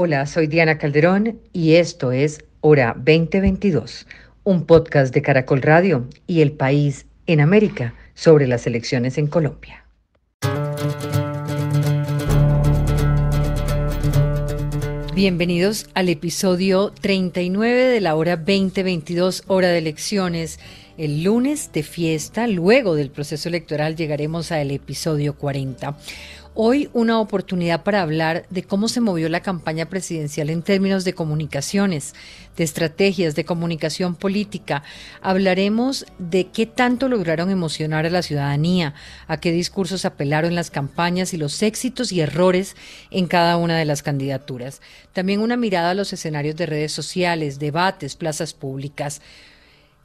Hola, soy Diana Calderón y esto es Hora 2022, un podcast de Caracol Radio y El País en América sobre las elecciones en Colombia. Bienvenidos al episodio 39 de la hora 2022, hora de elecciones. El lunes de fiesta, luego del proceso electoral, llegaremos al episodio 40. Hoy una oportunidad para hablar de cómo se movió la campaña presidencial en términos de comunicaciones, de estrategias de comunicación política. Hablaremos de qué tanto lograron emocionar a la ciudadanía, a qué discursos apelaron las campañas y los éxitos y errores en cada una de las candidaturas. También una mirada a los escenarios de redes sociales, debates, plazas públicas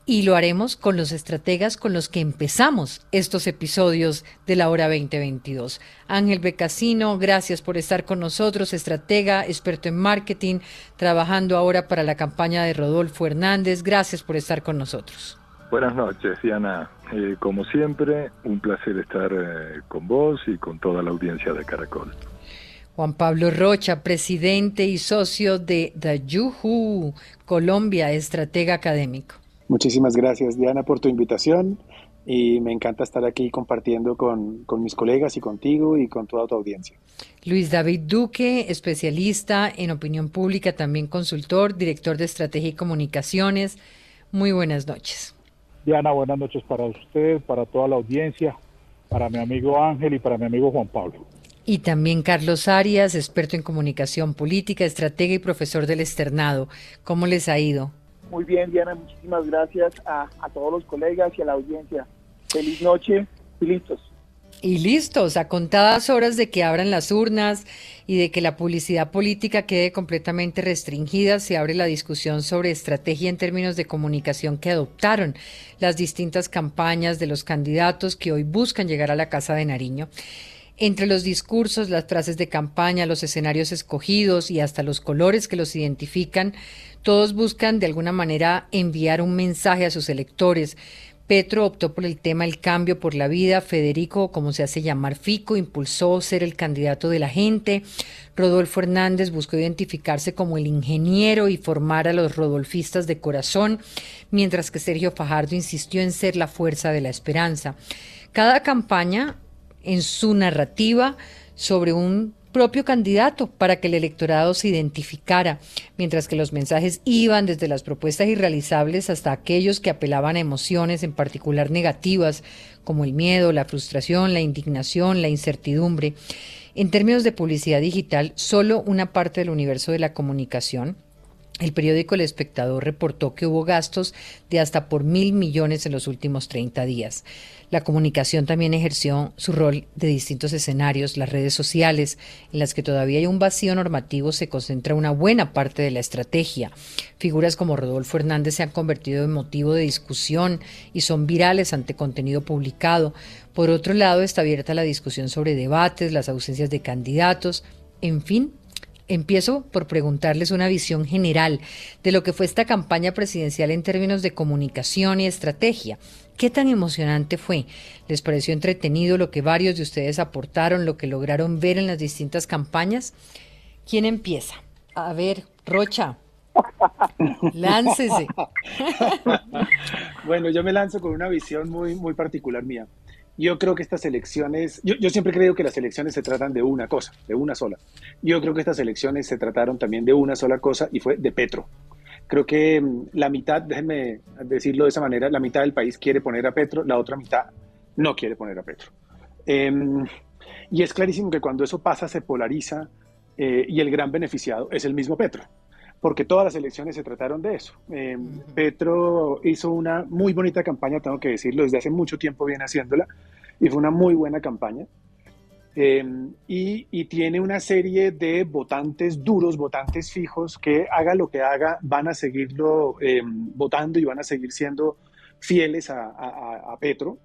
y lo haremos con los estrategas con los que empezamos estos episodios de la hora 2022. Ángel Becasino, gracias por estar con nosotros, estratega, experto en marketing, trabajando ahora para la campaña de Rodolfo Hernández. Gracias por estar con nosotros. Buenas noches, Diana. Eh, como siempre, un placer estar eh, con vos y con toda la audiencia de Caracol. Juan Pablo Rocha, presidente y socio de The Yuhu, Colombia, estratega académico. Muchísimas gracias, Diana, por tu invitación y me encanta estar aquí compartiendo con, mis colegas y contigo y con toda tu audiencia. Luis David Duque, especialista en opinión pública, también consultor, director de estrategia y comunicaciones. Muy buenas noches. Diana, buenas noches para usted, para toda la audiencia, para mi amigo Ángel y para mi amigo Juan Pablo. Y también Carlos Arias, experto en comunicación política, estratega y profesor del externado. ¿Cómo les ha ido? Muy bien, Diana, muchísimas gracias a, todos los colegas y a la audiencia. Feliz noche y listos. Y listos, a contadas horas de que abran las urnas y de que la publicidad política quede completamente restringida, se abre la discusión sobre estrategia en términos de comunicación que adoptaron las distintas campañas de los candidatos que hoy buscan llegar a la Casa de Nariño. Entre los discursos, las frases de campaña, los escenarios escogidos y hasta los colores que los identifican, todos buscan de alguna manera enviar un mensaje a sus electores. Petro optó por el tema El cambio por la vida. Federico, como se hace llamar Fico, impulsó ser el candidato de la gente. Rodolfo Hernández buscó identificarse como el ingeniero y formar a los rodolfistas de corazón, mientras que Sergio Fajardo insistió en ser la fuerza de la esperanza. Cada campaña en su narrativa sobre un propio candidato para que el electorado se identificara, mientras que los mensajes iban desde las propuestas irrealizables hasta aquellos que apelaban a emociones, en particular negativas, como el miedo, la frustración, la indignación, la incertidumbre. En términos de publicidad digital, solo una parte del universo de la comunicación, el periódico El Espectador reportó que hubo gastos de hasta por mil millones en los últimos 30 días. La comunicación también ejerció su rol de distintos escenarios, las redes sociales, en las que todavía hay un vacío normativo, se concentra una buena parte de la estrategia. Figuras como Rodolfo Hernández se han convertido en motivo de discusión y son virales ante contenido publicado. Por otro lado, está abierta la discusión sobre debates, las ausencias de candidatos, en fin, Empiezo por preguntarles una visión general de lo que fue esta campaña presidencial en términos de comunicación y estrategia. ¿Qué tan emocionante fue? ¿Les pareció entretenido lo que varios de ustedes aportaron, lo que lograron ver en las distintas campañas? ¿Quién empieza? A ver, Rocha. Láncese. bueno, yo me lanzo con una visión muy, muy particular mía. Yo creo que estas elecciones, yo, yo, siempre creo que las elecciones se tratan de una cosa, de una sola. Yo creo que estas elecciones se trataron también de una sola cosa y fue de Petro. Creo que mm, la mitad, déjenme decirlo de esa manera, la mitad del país quiere poner a Petro, la otra mitad no quiere poner a Petro. Em, y es clarísimo que cuando eso pasa se polariza eh, y el gran beneficiado es el mismo Petro porque todas las elecciones se trataron de eso. Eh, Petro hizo una muy bonita campaña, tengo que decirlo, desde hace mucho tiempo viene haciéndola, y fue una muy buena campaña. Eh, y, tiene una serie de votantes duros, votantes fijos, que haga lo que haga, van a seguirlo eh, votando y van a seguir siendo fieles a, Petro.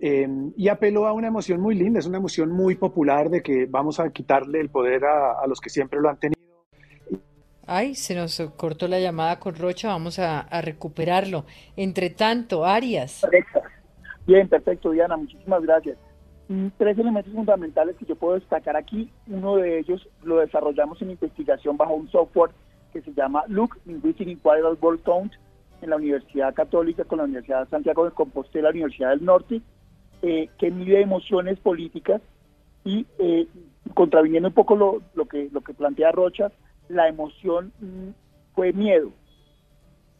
y apeló a una emoción muy linda, es una emoción muy popular de que vamos a quitarle el poder a los que siempre lo han tenido Ay, se nos cortó la llamada con Rocha, vamos a, recuperarlo. Entre tanto, Arias. Bien, perfecto, Diana, muchísimas gracias. Tres elementos fundamentales que yo puedo destacar aquí. Uno de ellos lo desarrollamos en investigación bajo un software que se llama LUC, Linguistic Inquiry World Count, en la Universidad Católica con la Universidad de Santiago de Compostela, la Universidad del Norte, eh, que mide emociones políticas y eh, contraviniendo un poco lo, lo, que, lo que plantea Rocha, la emoción mm, fue miedo.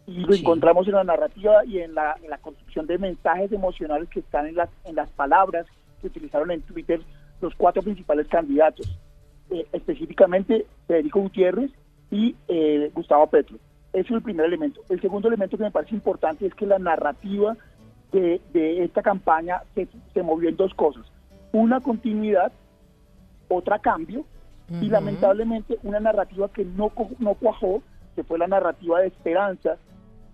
Y lo encontramos en la narrativa y en la, en la, construcción de mensajes emocionales que están en las, en las palabras que utilizaron en Twitter los cuatro principales candidatos, eh, específicamente Federico Gutiérrez y eh, Gustavo Petro. Ese es el primer elemento. El segundo elemento que me parece importante es que la narrativa de, de esta campaña se, se movió en dos cosas. Una continuidad, otra cambio, y lamentablemente una narrativa que no, no cuajó, que fue la narrativa de esperanza,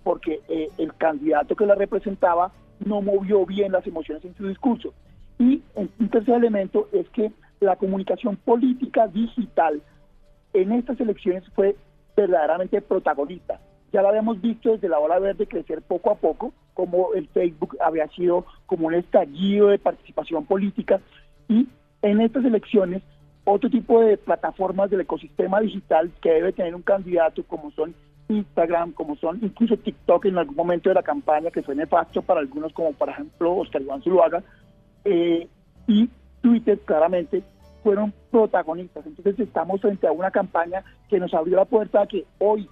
porque eh, el candidato que la representaba no movió bien las emociones en su discurso. Y un tercer elemento es que la comunicación política digital en estas elecciones fue verdaderamente protagonista. Ya lo habíamos visto desde la ola verde crecer poco a poco, como el Facebook había sido como un estallido de participación política y en estas elecciones otro tipo de plataformas del ecosistema digital que debe tener un candidato como son Instagram, como son incluso TikTok en algún momento de la campaña que fue nefasto para algunos como por ejemplo Oscar Iván Zuluaga eh, y Twitter claramente fueron protagonistas. Entonces estamos frente a una campaña que nos abrió la puerta a que hoy,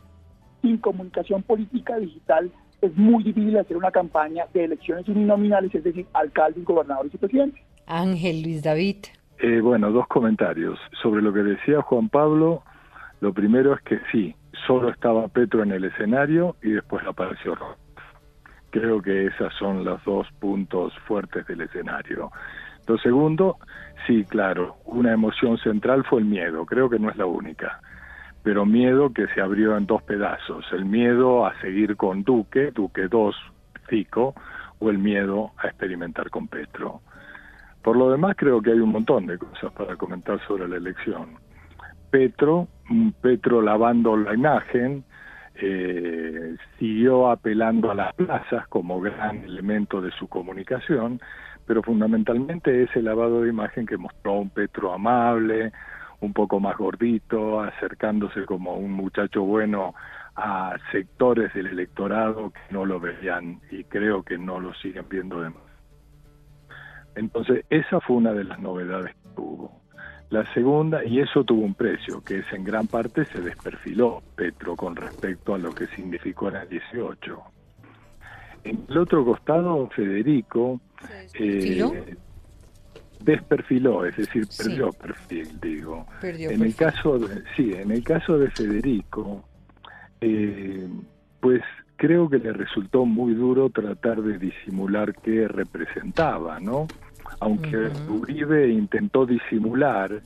sin comunicación política digital, es muy difícil hacer una campaña de elecciones uninominales, es decir, alcaldes, gobernadores y presidentes. Ángel Luis David. Eh, bueno, dos comentarios. Sobre lo que decía Juan Pablo, lo primero es que sí, solo estaba Petro en el escenario y después apareció Rojas. Creo que esos son los dos puntos fuertes del escenario. Lo segundo, sí, claro, una emoción central fue el miedo, creo que no es la única, pero miedo que se abrió en dos pedazos, el miedo a seguir con Duque, Duque 2, Fico, o el miedo a experimentar con Petro. Por lo demás, creo que hay un montón de cosas para comentar sobre la elección. Petro, Petro lavando la imagen, eh, siguió apelando a las plazas como gran elemento de su comunicación, pero fundamentalmente ese lavado de imagen que mostró a un Petro amable, un poco más gordito, acercándose como un muchacho bueno a sectores del electorado que no lo veían y creo que no lo siguen viendo de más. Entonces, esa fue una de las novedades que hubo. La segunda, y eso tuvo un precio, que es en gran parte se desperfiló Petro con respecto a lo que significó en el 18. En el otro costado, Federico eh, desperfiló, es decir, perdió perfil, digo. en el caso, de, sí, en el caso de Federico, eh, pues creo que le resultó muy duro tratar de disimular qué representaba, ¿no? Aunque Uribe intentó disimular,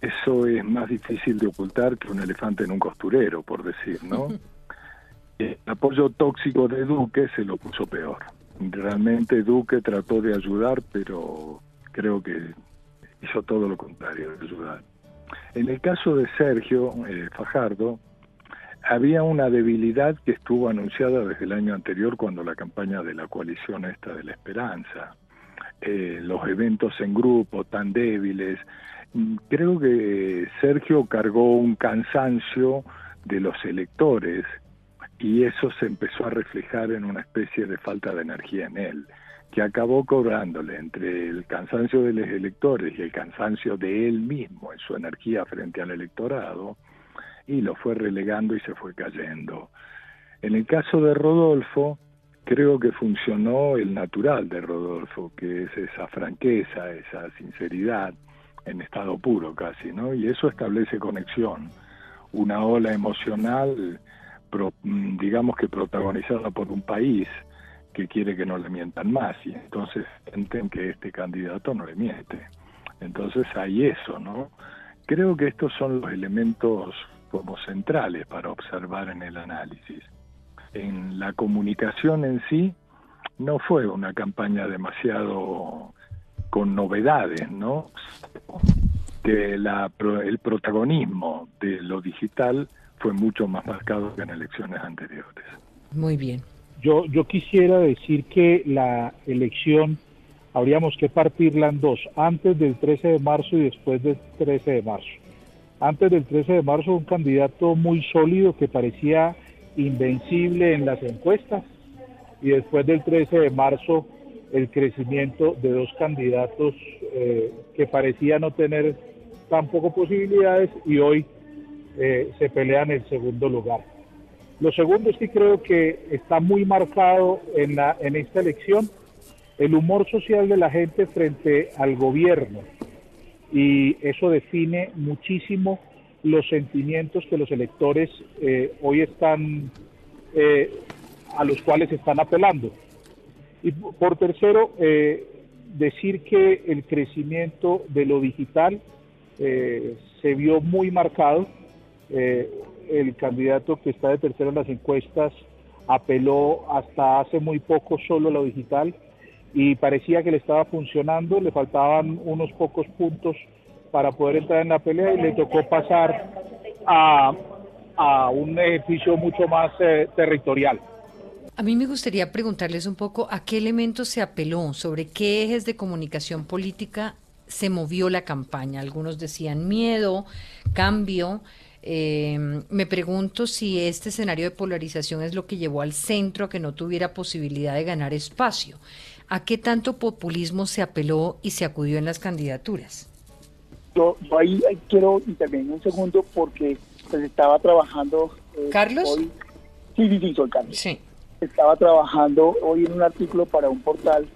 eso es más difícil de ocultar que un elefante en un costurero, por decir, ¿no? El apoyo tóxico de Duque se lo puso peor. Realmente Duque trató de ayudar, pero creo que hizo todo lo contrario de ayudar. En el caso de Sergio eh, Fajardo, había una debilidad que estuvo anunciada desde el año anterior cuando la campaña de la coalición esta de la esperanza, eh, los eventos en grupo tan débiles. Mm, creo que Sergio cargó un cansancio de los electores y eso se empezó a reflejar en una especie de falta de energía en él, que acabó cobrándole entre el cansancio de los electores y el cansancio de él mismo en su energía frente al electorado, y lo fue relegando y se fue cayendo. En el caso de Rodolfo, creo que funcionó el natural de Rodolfo, que es esa franqueza, esa sinceridad en estado puro casi, ¿no? Y eso establece conexión, una ola emocional Mm, digamos que protagonizada por un país que quiere que no le mientan más y entonces sienten que este candidato no le miente. Entonces hay eso, ¿no? Creo que estos son los elementos como centrales para observar en el análisis. En la comunicación en sí no fue una campaña demasiado con novedades, ¿no? Que la, el protagonismo de lo digital fue mucho más marcado que en elecciones anteriores. Muy bien. Yo, yo quisiera decir que la elección habríamos que partirla en dos, antes del 13 de marzo y después del 13 de marzo. Antes del 13 de marzo un candidato muy sólido que parecía invencible en las encuestas y después del 13 de marzo el crecimiento de dos candidatos eh, que parecían no tener tampoco posibilidades y hoy eh, se pelean el segundo lugar. Lo segundo es que creo que está muy marcado en, la, en esta elección el humor social de la gente frente al gobierno y eso define muchísimo los sentimientos que los electores eh, hoy están a los cuales están apelando. Y por tercero, eh, decir que el crecimiento de lo digital eh, se vio muy marcado. Eh, el candidato que está de tercero en las encuestas apeló hasta hace muy poco solo a lo digital y parecía que le estaba funcionando, le faltaban unos pocos puntos para poder entrar en la pelea y le tocó pasar a, a un ejercicio mucho más territorial. A mí me gustaría preguntarles un poco a qué elementos se apeló, sobre qué ejes de comunicación política se movió la campaña. Algunos decían miedo, cambio. Eh, me pregunto si este escenario de polarización es lo que llevó al centro a que no tuviera posibilidad de ganar espacio. ¿A qué tanto populismo se apeló y se acudió en las candidaturas? Yo, ahí, quiero intervenir un segundo porque pues, estaba trabajando. Eh, ¿Carlos? Sí, sí, sí, soy Carlos. Sí estaba trabajando hoy en un artículo para un portal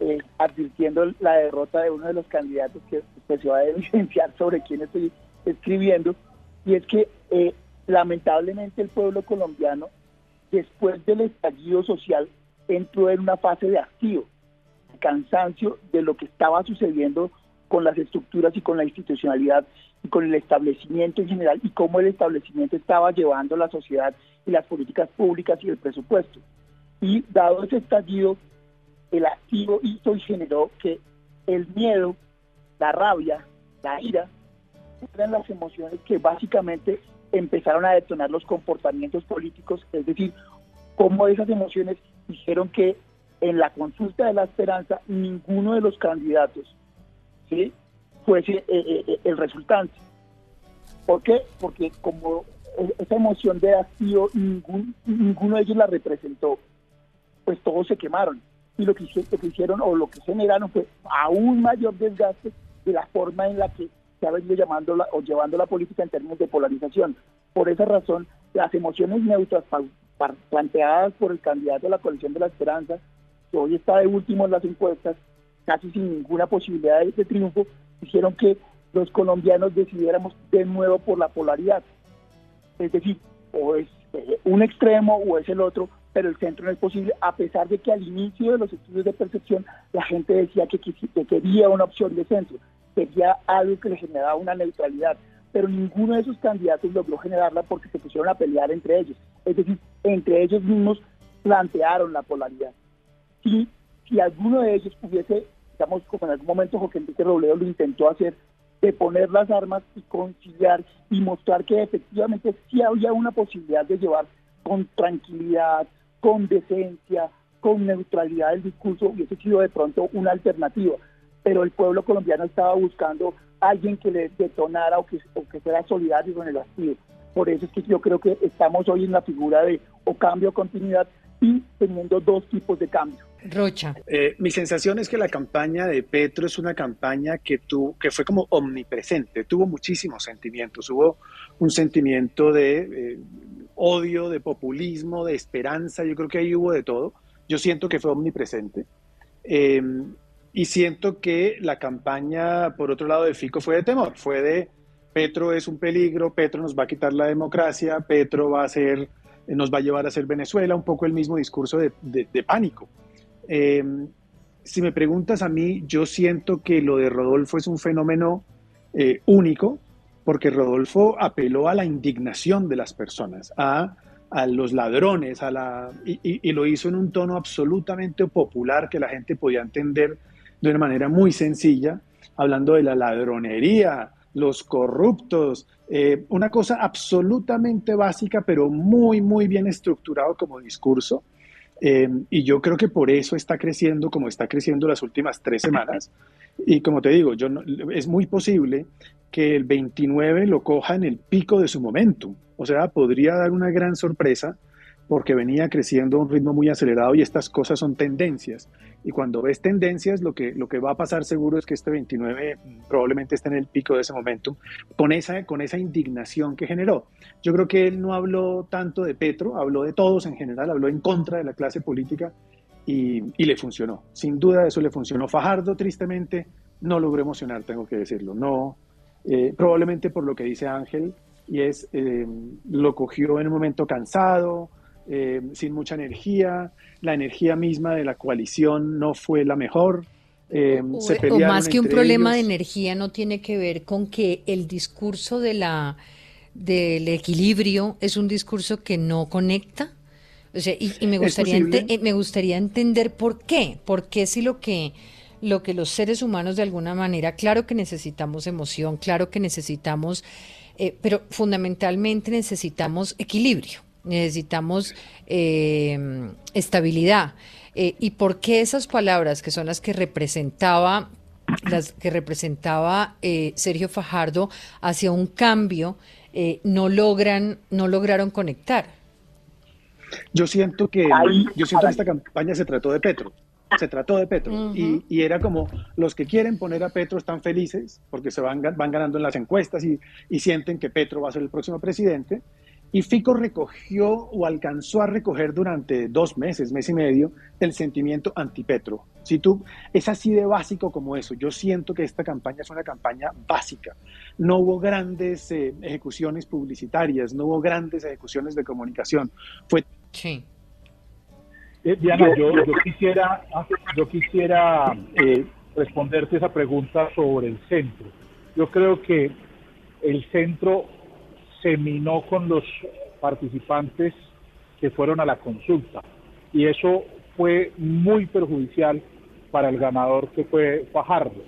eh, advirtiendo la derrota de uno de los candidatos que pues, se va a evidenciar sobre quién estoy escribiendo, y es que eh, lamentablemente el pueblo colombiano, después del estallido social, entró en una fase de activo, cansancio de lo que estaba sucediendo con las estructuras y con la institucionalidad y con el establecimiento en general y cómo el establecimiento estaba llevando la sociedad y las políticas públicas y el presupuesto. Y dado ese estallido, el activo hizo y generó que el miedo, la rabia, la ira, eran las emociones que básicamente empezaron a detonar los comportamientos políticos, es decir, cómo esas emociones dijeron que en la consulta de la esperanza ninguno de los candidatos ¿sí? fuese eh, eh, eh, el resultante. ¿Por qué? Porque como esa emoción de hastío, ningún, ninguno de ellos la representó, pues todos se quemaron. Y lo que, hicieron o lo que generaron fue aún mayor desgaste de la forma en la que se ha venido llamando o llevando la política en términos de polarización. Por esa razón, las emociones neutras planteadas por el candidato de la coalición de la esperanza, que hoy está de último en las encuestas, casi sin ninguna posibilidad de triunfo, hicieron que los colombianos decidiéramos de nuevo por la polaridad. Es decir, o es eh, un extremo o es el otro, pero el centro no es posible, a pesar de que al inicio de los estudios de percepción la gente decía que, quería una opción de centro, quería algo que le generaba una neutralidad, pero ninguno de esos candidatos logró generarla porque se pusieron a pelear entre ellos. Es decir, entre ellos mismos plantearon la polaridad. Y si alguno de ellos hubiese, digamos, como en algún momento José Enrique Robledo lo intentó hacer, de poner las armas y conciliar y mostrar que efectivamente sí había una posibilidad de llevar con tranquilidad, con decencia, con neutralidad el discurso, hubiese sido de pronto una alternativa. Pero el pueblo colombiano estaba buscando alguien que le detonara o que, o que fuera solidario con el activo. Por eso es que yo creo que estamos hoy en la figura de o cambio o continuidad y teniendo dos tipos de cambio. Rocha. Eh, mi sensación es que la campaña de Petro es una campaña que, tu, que fue como omnipresente, tuvo muchísimos sentimientos, hubo un sentimiento de eh, odio, de populismo, de esperanza, yo creo que ahí hubo de todo, yo siento que fue omnipresente. Em, y siento que la campaña, por otro lado, de Fico fue de temor, fue de Petro es un peligro, Petro nos va a quitar la democracia, Petro va a ser, nos va a llevar a ser Venezuela, un poco el mismo discurso de pánico. Em, si me preguntas a mí, yo siento que lo de Rodolfo es un fenómeno eh, único, porque Rodolfo apeló a la indignación de las personas, a, los ladrones, a la, y, lo hizo en un tono absolutamente popular que la gente podía entender de una manera muy sencilla, hablando de la ladronería, los corruptos, eh, una cosa absolutamente básica, pero muy, muy bien estructurado como discurso. Eh, y yo creo que por eso está creciendo como está creciendo las últimas tres semanas. Y como te digo, yo es muy posible que el 29 lo coja en el pico de su momento. O sea, podría dar una gran sorpresa porque venía creciendo a un ritmo muy acelerado y estas cosas son tendencias. Y cuando ves tendencias, lo que, lo que va a pasar seguro es que este 29 probablemente esté en el pico de ese momento, con esa, con esa indignación que generó. Yo creo que él no habló tanto de Petro, habló de todos en general, habló en contra de la clase política y, y le funcionó. Sin duda eso le funcionó. Fajardo, tristemente, no logró emocionar, tengo que decirlo. No, eh, probablemente por lo que dice Ángel, y es, eh, lo cogió en un momento cansado, eh, sin mucha energía, la energía misma de la coalición no fue la mejor. Eh, o, más que un problema de energía no tiene que ver con que el discurso de la del equilibrio es un discurso que no conecta. O sea, y, me gustaría eh, me gustaría entender por qué, por qué si lo que lo que los seres humanos de alguna manera, claro que necesitamos emoción, claro que necesitamos, pero fundamentalmente necesitamos equilibrio necesitamos eh, estabilidad. Eh, ¿Y por qué esas palabras que son las que representaba, las que representaba eh, Sergio Fajardo hacia un cambio, no logran, no lograron conectar? Yo siento que, yo siento que esta campaña se trató de Petro se trató de Petro y, y, era como los que quieren poner a Petro están felices porque se van, van ganando en las encuestas y, y, sienten que Petro va a ser el próximo presidente y Fico recogió o alcanzó a recoger durante dos meses, mes y medio, el sentimiento antipetro. Si tú, es así de básico como eso. Yo siento que esta campaña es una campaña básica. No hubo grandes eh, ejecuciones publicitarias, no hubo grandes ejecuciones de comunicación. Fue. Sí. Eh, Diana, yo, quisiera, yo quisiera eh, responderte esa pregunta sobre el centro. Yo creo que el centro se minó con los participantes que fueron a la consulta y eso fue muy perjudicial para el ganador que fue Fajardo.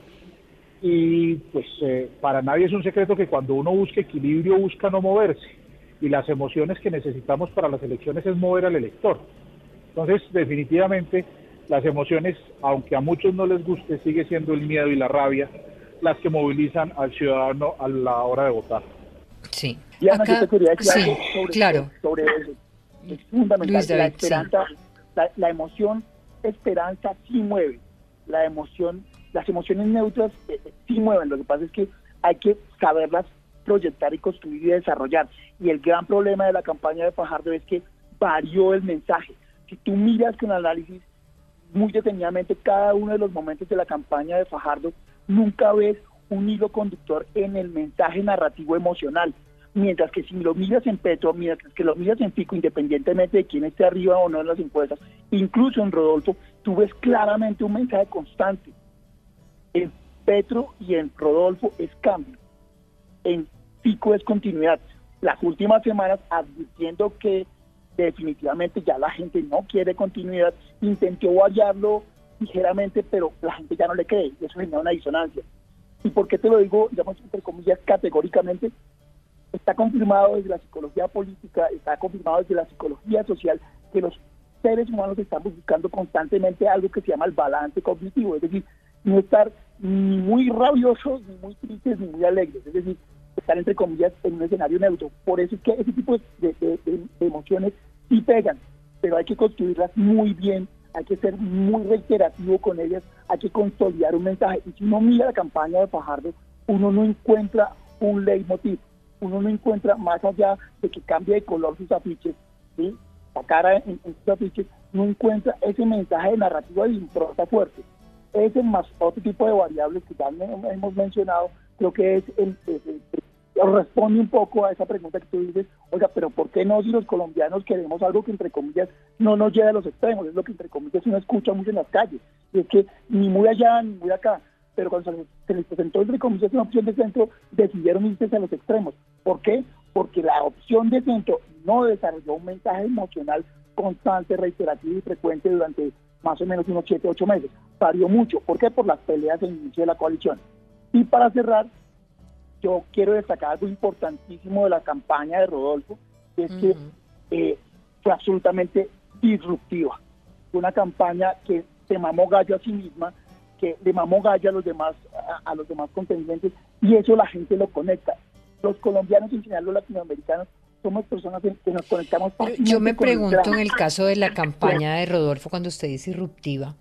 Y pues eh, para nadie es un secreto que cuando uno busca equilibrio busca no moverse y las emociones que necesitamos para las elecciones es mover al elector. Entonces definitivamente las emociones, aunque a muchos no les guste, sigue siendo el miedo y la rabia las que movilizan al ciudadano a la hora de votar. Sí. Y Acá, yo te quería decir algo sobre, claro. sobre eso. Es fundamental. la esperanza, la, emoción esperanza sí mueve. La emoción, las emociones neutras eh, eh, sí mueven. Lo que pasa es que hay que saberlas proyectar y construir y desarrollar. Y el gran problema de la campaña de Fajardo es que varió el mensaje. Si tú miras con análisis muy detenidamente cada uno de los momentos de la campaña de Fajardo, nunca ves un hilo conductor en el mensaje narrativo emocional mientras que si lo miras en Petro, mientras que lo miras en Pico, independientemente de quién esté arriba o no en las encuestas, incluso en Rodolfo, tú ves claramente un mensaje constante. En Petro y en Rodolfo es cambio. En Pico es continuidad. Las últimas semanas advirtiendo que definitivamente ya la gente no quiere continuidad, intentó variarlo ligeramente, pero la gente ya no le cree, y eso genera una disonancia. ¿Y por qué te lo digo, digamos, entre comillas, categóricamente? está confirmado desde la psicología política, está confirmado desde la psicología social que los seres humanos estamos buscando constantemente algo que se llama el balance cognitivo, es decir, no estar ni muy rabiosos, ni muy tristes, ni muy alegres, es decir, estar entre comillas en un escenario neutro. Por eso es que ese tipo de, emociones sí pegan, pero hay que construirlas muy bien, hay que ser muy reiterativo con ellas, hay que consolidar un mensaje. Y si uno mira la campaña de Fajardo, uno no encuentra un leitmotiv uno no encuentra más allá de que cambie de color sus afiches, ¿sí? la cara en, sus afiches, no encuentra ese mensaje de narrativa de impronta fuerte. Ese más otro tipo de variables que ya hemos mencionado, creo que es el, responde un poco a esa pregunta que tú dices, oiga, pero ¿por qué no si los colombianos queremos algo que entre comillas no nos lleve a los extremos? Es lo que entre comillas uno escucha mucho en las calles. Y es que ni muy allá ni muy acá pero cuando se les, presentó entre comillas una opción de centro, decidieron irse a los extremos. ¿Por qué? Porque la opción de centro no desarrolló un mensaje emocional constante, reiterativo y frecuente durante más o menos unos 7, 8 meses. Varió mucho. ¿Por qué? Por las peleas en inicio de la coalición. Y para cerrar, yo quiero destacar algo importantísimo de la campaña de Rodolfo, que es que eh, fue absolutamente disruptiva. una campaña que se mamó gallo a sí misma, que le mamó gallo a los demás, a, los demás contendientes, y eso la gente lo conecta. Los colombianos, en general los latinoamericanos, somos personas que nos conectamos Yo me pregunto en el caso de la campaña de Rodolfo, cuando usted dice irruptiva,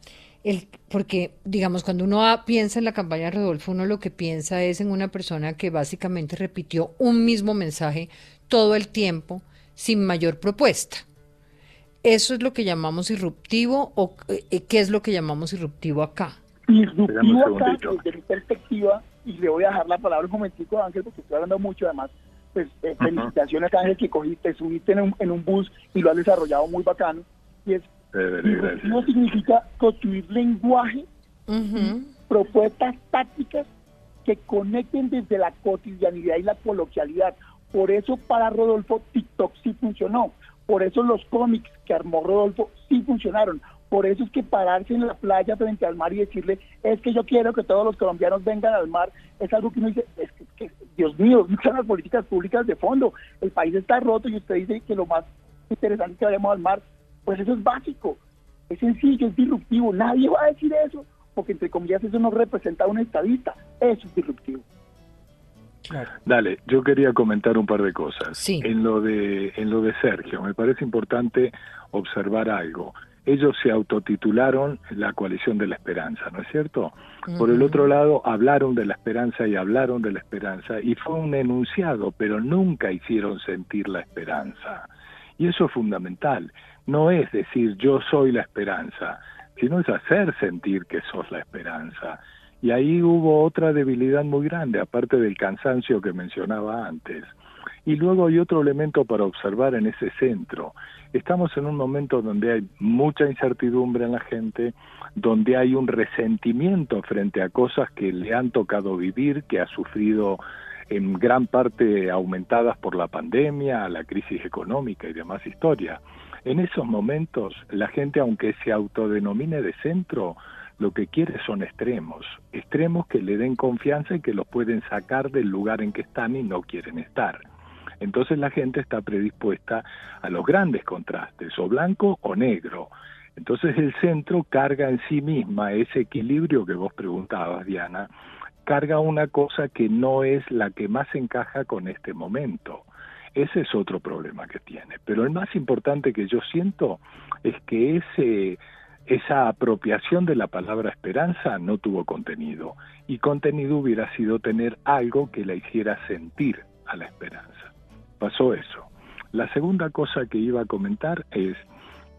el, porque, digamos, cuando uno piensa en la campaña de Rodolfo, uno lo que piensa es en una persona que básicamente repitió un mismo mensaje todo el tiempo sin mayor propuesta. ¿Eso es lo que llamamos irruptivo o eh, qué es lo que llamamos irruptivo acá? Irruptivo acá, desde mi perspectiva, y le voy a dejar la palabra un momentico Ángel, porque estoy hablando mucho, además, pues eh, felicitaciones Ángel que cogiste, subiste en un, en un bus y lo has desarrollado muy bacano, y es no significa construir lenguaje, propuestas tácticas que conecten desde la cotidianidad y la coloquialidad. Por eso para Rodolfo TikTok sí funcionó. Por eso los cómics que armó Rodolfo sí funcionaron. Por eso es que pararse en la playa frente al mar y decirle, es que yo quiero que todos los colombianos vengan al mar, es algo que uno dice, es que, Dios mío, no están las políticas públicas de fondo. El país está roto y usted dice que lo más interesante es que vayamos al mar. Pues eso es básico, es sencillo, es disruptivo. Nadie va a decir eso, porque entre comillas eso no representa a un estadista. Eso es disruptivo. Dale, yo quería comentar un par de cosas. En lo de en lo de Sergio, me parece importante observar algo. Ellos se autotitularon la coalición de la esperanza, ¿no es cierto? Por el otro lado, hablaron de la esperanza y hablaron de la esperanza y fue un enunciado, pero nunca hicieron sentir la esperanza. Y eso es fundamental. No es decir yo soy la esperanza, sino es hacer sentir que sos la esperanza. Y ahí hubo otra debilidad muy grande, aparte del cansancio que mencionaba antes. Y luego hay otro elemento para observar en ese centro. Estamos en un momento donde hay mucha incertidumbre en la gente, donde hay un resentimiento frente a cosas que le han tocado vivir, que ha sufrido en gran parte aumentadas por la pandemia, la crisis económica y demás historia. En esos momentos, la gente, aunque se autodenomine de centro, lo que quiere son extremos, extremos que le den confianza y que los pueden sacar del lugar en que están y no quieren estar. Entonces la gente está predispuesta a los grandes contrastes, o blanco o negro. Entonces el centro carga en sí misma ese equilibrio que vos preguntabas, Diana, carga una cosa que no es la que más encaja con este momento. Ese es otro problema que tiene. Pero el más importante que yo siento es que ese, esa apropiación de la palabra esperanza no tuvo contenido. Y contenido hubiera sido tener algo que la hiciera sentir a la esperanza. Pasó eso. La segunda cosa que iba a comentar es,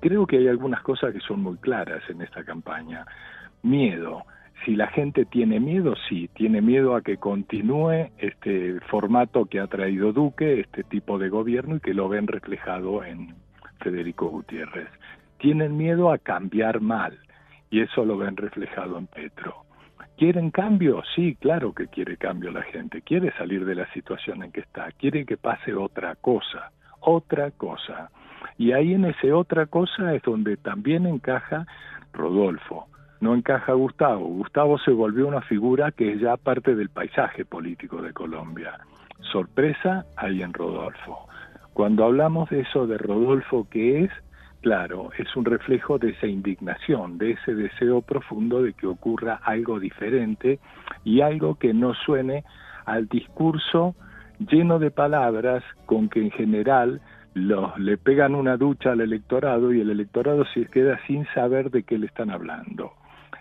creo que hay algunas cosas que son muy claras en esta campaña. Miedo si la gente tiene miedo, sí, tiene miedo a que continúe este formato que ha traído Duque, este tipo de gobierno y que lo ven reflejado en Federico Gutiérrez. Tienen miedo a cambiar mal y eso lo ven reflejado en Petro. ¿Quieren cambio? Sí, claro que quiere cambio la gente, quiere salir de la situación en que está, quiere que pase otra cosa, otra cosa. Y ahí en ese otra cosa es donde también encaja Rodolfo no encaja Gustavo. Gustavo se volvió una figura que es ya parte del paisaje político de Colombia. Sorpresa hay en Rodolfo. Cuando hablamos de eso de Rodolfo, ¿qué es? Claro, es un reflejo de esa indignación, de ese deseo profundo de que ocurra algo diferente y algo que no suene al discurso lleno de palabras con que en general los, le pegan una ducha al electorado y el electorado se queda sin saber de qué le están hablando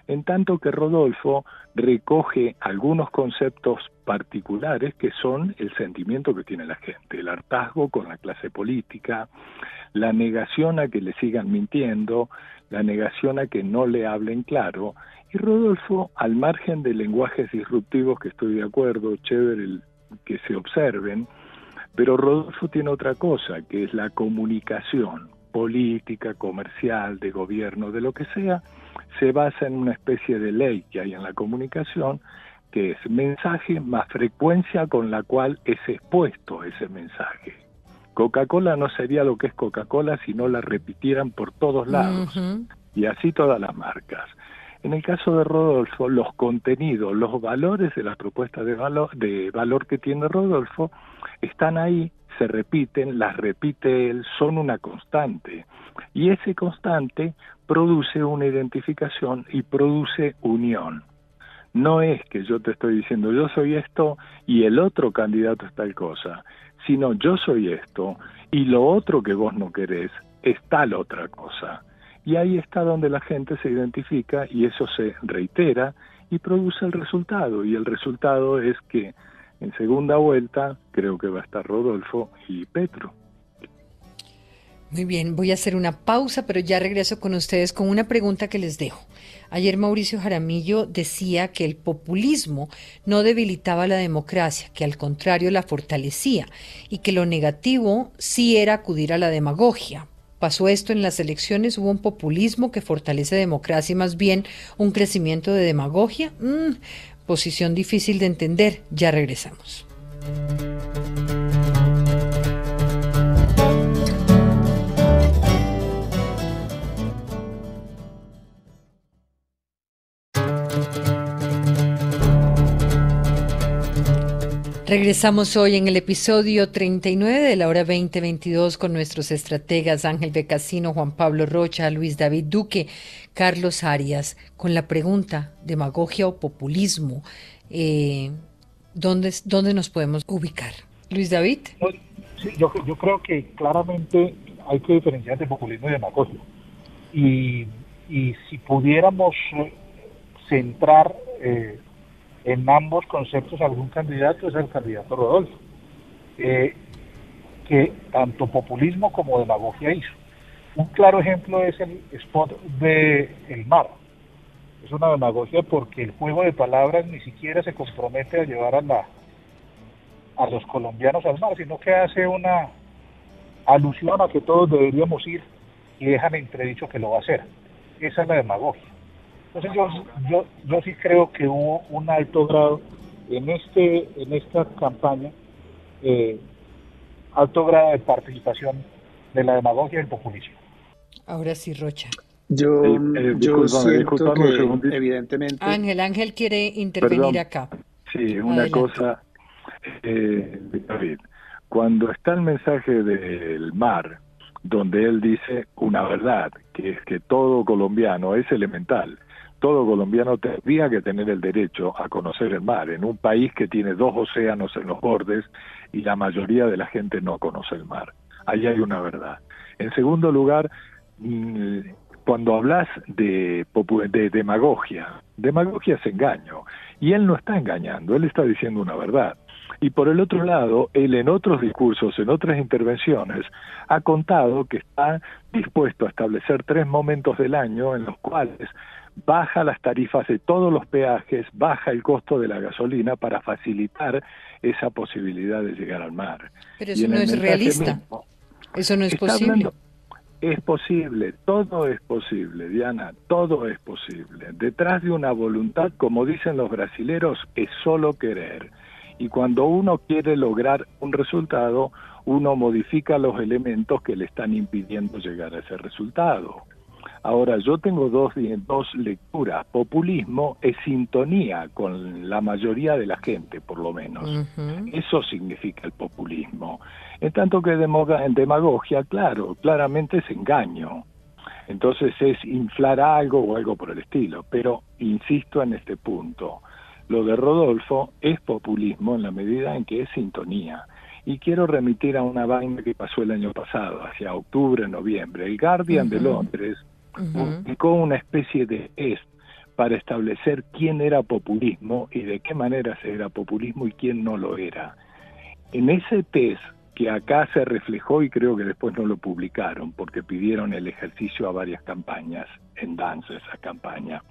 en tanto que Rodolfo recoge algunos conceptos particulares que son el sentimiento que tiene la gente, el hartazgo con la clase política, la negación a que le sigan mintiendo, la negación a que no le hablen claro, y Rodolfo, al margen de lenguajes disruptivos que estoy de acuerdo, chévere que se observen, pero Rodolfo tiene otra cosa, que es la comunicación política, comercial, de gobierno, de lo que sea, se basa en una especie de ley que hay en la comunicación, que es mensaje más frecuencia con la cual es expuesto ese mensaje. Coca-Cola no sería lo que es Coca-Cola si no la repitieran por todos lados, y así todas las marcas. En el caso de Rodolfo, los contenidos, los valores de las propuestas de valor, de valor que tiene Rodolfo están ahí se repiten, las repite él, son una constante. Y ese constante produce una identificación y produce unión. No es que yo te estoy diciendo yo soy esto y el otro candidato es tal cosa, sino yo soy esto y lo otro que vos no querés es tal otra cosa. Y ahí está donde la gente se identifica y eso se reitera y produce el resultado. Y el resultado es que en segunda vuelta creo que va a estar Rodolfo y Petro. Muy bien, voy a hacer una pausa, pero ya regreso con ustedes con una pregunta que les dejo. Ayer Mauricio Jaramillo decía que el populismo no debilitaba la democracia, que al contrario la fortalecía y que lo negativo sí era acudir a la demagogia. ¿Pasó esto en las elecciones? ¿Hubo un populismo que fortalece democracia y más bien un crecimiento de demagogia? Mm, posición difícil de entender. Ya regresamos. Regresamos hoy en el episodio 39 de la hora 2022 con nuestros estrategas Ángel Becasino, Juan Pablo Rocha, Luis David Duque, Carlos Arias, con la pregunta, demagogia o populismo, eh, ¿dónde, ¿dónde, nos podemos ubicar? Luis David. yo, yo, creo que claramente hay que diferenciar entre populismo y demagogia. Y, y si pudiéramos eh, centrar... Eh, en ambos conceptos algún candidato es el candidato Rodolfo, eh, que tanto populismo como demagogia hizo. Un claro ejemplo es el spot de El Mar. Es una demagogia porque el juego de palabras ni siquiera se compromete a llevar a, la, a los colombianos al mar, sino que hace una alusión a que todos deberíamos ir y dejan entredicho que lo va a hacer. Esa es la demagogia. Entonces yo, yo, yo sí creo que hubo un alto grado en, este, en esta campaña, eh, alto grado de participación de la demagogia y el populismo. Ahora sí, Rocha. Yo, eh, yo siento que evidentemente... Ángel, Ángel quiere intervenir acá. Sí, una cosa, eh, David, cuando está el mensaje del mar, donde él dice una verdad, que es que todo colombiano es elemental, todo colombiano tendría que tener el derecho a conocer el mar, en un país que tiene dos océanos en los bordes y la mayoría de la gente no conoce el mar. Ahí hay una verdad. En segundo lugar, mm, cuando hablas de, de demagogia, demagogia es engaño, y él no está engañando, él está diciendo una verdad. Y por el otro lado, él en otros discursos, en otras intervenciones, ha contado que está dispuesto a establecer tres momentos del año en los cuales baja las tarifas de todos los peajes, baja el costo de la gasolina para facilitar esa posibilidad de llegar al mar. Pero eso no es realista. eso no es posible. es posible, todo es posible, Diana, todo es posible. Detrás de una voluntad, como dicen los brasileros, es solo querer. Y cuando uno quiere lograr un resultado, uno modifica los elementos que le están impidiendo llegar a ese resultado. Ahora, yo tengo dos, dos lecturas. Populismo es sintonía con la mayoría de la gente, por lo menos. Eso significa el populismo. En tanto que demagogia, claro, claramente es engaño. Entonces es inflar algo o algo por el estilo. Pero insisto en este punto. Lo de Rodolfo es populismo en la medida en que es sintonía. Y quiero remitir a una vaina que pasó el año pasado, hacia octubre, noviembre. El Guardian de Londres publicó una especie de test para establecer quién era populismo y de qué manera se era populismo y quién no lo era. En ese test que acá se reflejó y creo que después no lo publicaron porque pidieron el ejercicio a varias campañas, en danza esa campaña.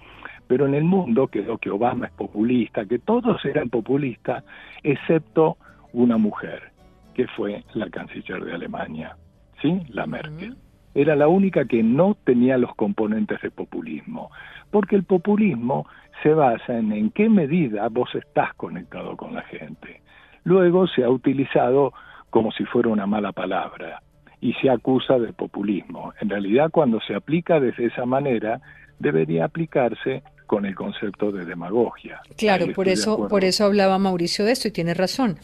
Pero en el mundo quedó que Obama es populista, que todos eran populistas, excepto una mujer, que fue la canciller de Alemania, ¿sí? La Merkel era la única que no tenía los componentes de populismo, porque el populismo se basa en en qué medida vos estás conectado con la gente. Luego se ha utilizado como si fuera una mala palabra y se acusa de populismo. En realidad cuando se aplica de esa manera debería aplicarse con el concepto de demagogia. Claro, por eso, por eso hablaba Mauricio de esto y tiene razón,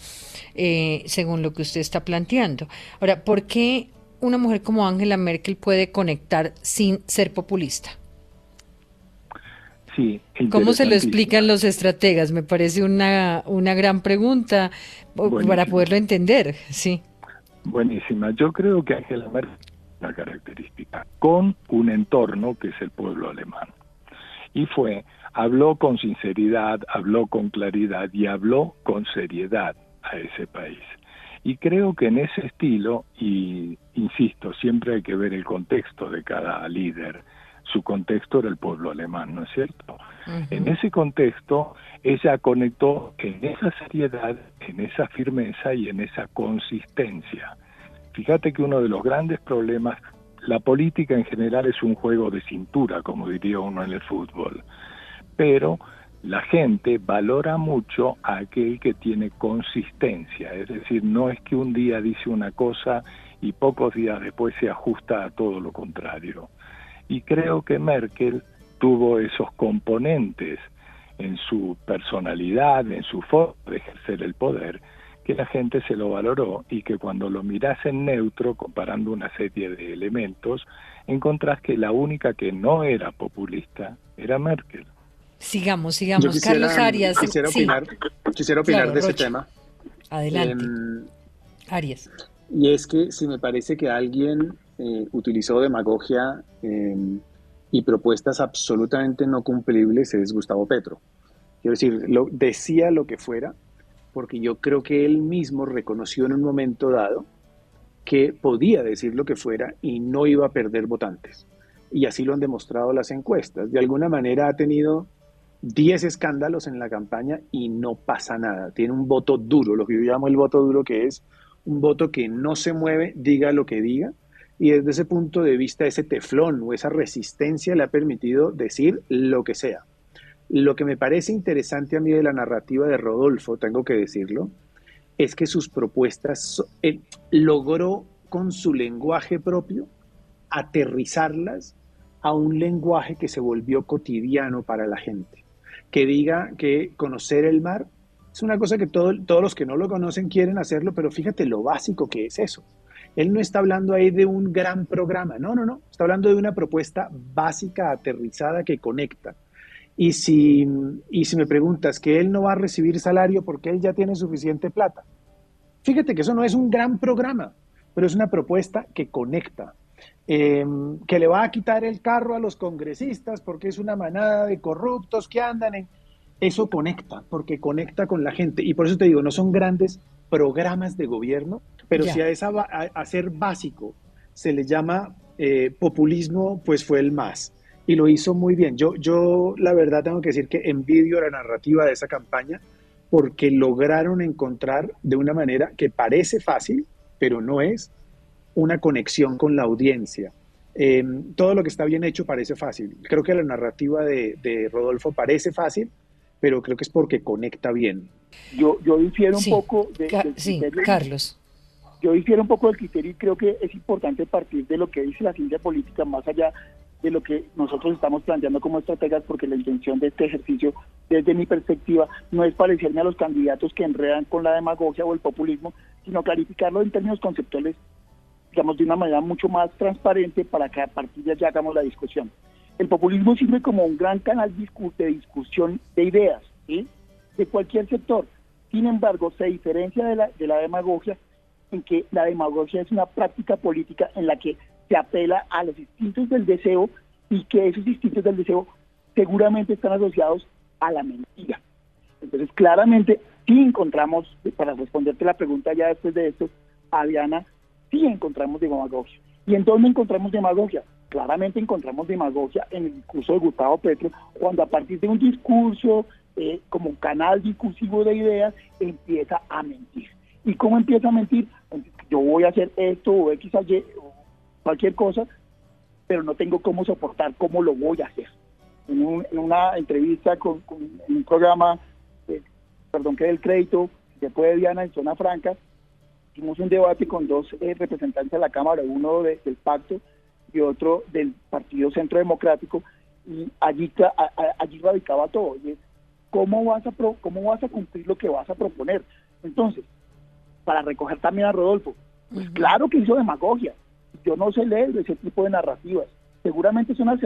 eh, según lo que usted está planteando. Ahora, ¿por qué una mujer como Angela Merkel puede conectar sin ser populista? Sí, ¿Cómo se lo explican los estrategas? Me parece una, una gran pregunta para poderlo entender, sí. Buenísima. Yo creo que Angela Merkel una característica, con un entorno que es el pueblo alemán. Y fue, habló con sinceridad, habló con claridad y habló con seriedad a ese país. Y creo que en ese estilo, y insisto, siempre hay que ver el contexto de cada líder, su contexto era el pueblo alemán, ¿no es cierto? En ese contexto, ella conectó en esa seriedad, en esa firmeza y en esa consistencia. Fíjate que uno de los grandes problemas, la política en general es un juego de cintura, como diría uno en el fútbol, pero la gente valora mucho a aquel que tiene consistencia, es decir, no es que un día dice una cosa y pocos días después se ajusta a todo lo contrario. Y creo que Merkel tuvo esos componentes en su personalidad, en su forma de ejercer el poder, que la gente se lo valoró y que cuando lo miras en neutro, comparando una serie de elementos, encontrás que la única que no era populista era Merkel. Sigamos, sigamos. Carlos Arias. Quisiera opinar, quisiera opinar de ese tema. Adelante. Em, Arias. Y es que si me parece que alguien eh, utilizó demagogia em, y propuestas absolutamente no cumplibles es Gustavo Petro. Quiero decir, lo, decía lo que fuera, porque yo creo que él mismo reconoció en un momento dado que podía decir lo que fuera y no iba a perder votantes. Y así lo han demostrado las encuestas. De alguna manera ha tenido 10 escándalos en la campaña y no pasa nada. Tiene un voto duro, lo que yo llamo el voto duro, que es un voto que no se mueve, diga lo que diga, y desde ese punto de vista, ese teflón o esa resistencia le ha permitido decir lo que sea. Lo que me parece interesante a mí de la narrativa de Rodolfo, tengo que decirlo, es que sus propuestas logró con su lenguaje propio aterrizarlas a un lenguaje que se volvió cotidiano para la gente. Que diga que conocer el mar es una cosa que todos los que no lo conocen quieren hacerlo, pero fíjate lo básico que es eso. Él no está hablando ahí de un gran programa, no, no, no, está hablando de una propuesta básica, aterrizada, que conecta. Y si, y si me preguntas que él no va a recibir salario porque él ya tiene suficiente plata, fíjate que eso no es un gran programa, pero es una propuesta que conecta, em, que le va a quitar el carro a los congresistas porque es una manada de corruptos que andan en... Eso conecta, porque conecta con la gente. Y por eso te digo, no son grandes programas de gobierno, pero si a, esa, a, ser básico se le llama eh, populismo, pues fue el más. Y lo hizo muy bien. Yo, yo la verdad tengo que decir que envidio la narrativa de esa campaña porque lograron encontrar de una manera que parece fácil, pero no es, una conexión con la audiencia. Em, todo lo que está bien hecho parece fácil. Creo que la narrativa de, de Rodolfo parece fácil, pero creo que es porque conecta bien. Yo, yo difiero un poco de, sí, Carlos. Yo difiero un poco del criterio y creo que es importante partir de lo que dice la ciencia política más allá de lo que nosotros estamos planteando como estrategas, porque la intención de este ejercicio, desde mi perspectiva, no es parecerme a los candidatos que enredan con la demagogia o el populismo, sino clarificarlo en términos conceptuales, digamos, de una manera mucho más transparente para que a partir de allá hagamos la discusión. El populismo sirve como un gran canal de discusión de ideas, de cualquier sector. Sin embargo, se diferencia de la, de la demagogia en que la demagogia es una práctica política en la que se apela a los instintos del deseo y que esos instintos del deseo seguramente están asociados a la mentira. Entonces, claramente, sí encontramos, para responderte la pregunta ya después de esto, Adriana, sí encontramos demagogia. ¿Y en dónde encontramos demagogia? Claramente encontramos demagogia en el discurso de Gustavo Petro, cuando a partir de un discurso eh, como canal discursivo de ideas empieza a mentir. ¿Y cómo empieza a mentir? Yo voy a hacer esto o X o Y cualquier cosa, pero no tengo cómo soportar cómo lo voy a hacer. En, una entrevista con, en un programa, eh, perdón que del crédito, después de Diana en Zona Franca, hicimos un debate con dos eh, representantes de la Cámara, uno del pacto y otro del Partido Centro Democrático, y allí, allí radicaba todo. Y es, ¿cómo vas, a ¿cómo vas a cumplir lo que vas a proponer? Entonces, para recoger también a Rodolfo, pues claro que hizo demagogia. Yo no sé leer ese tipo de narrativas. Seguramente son,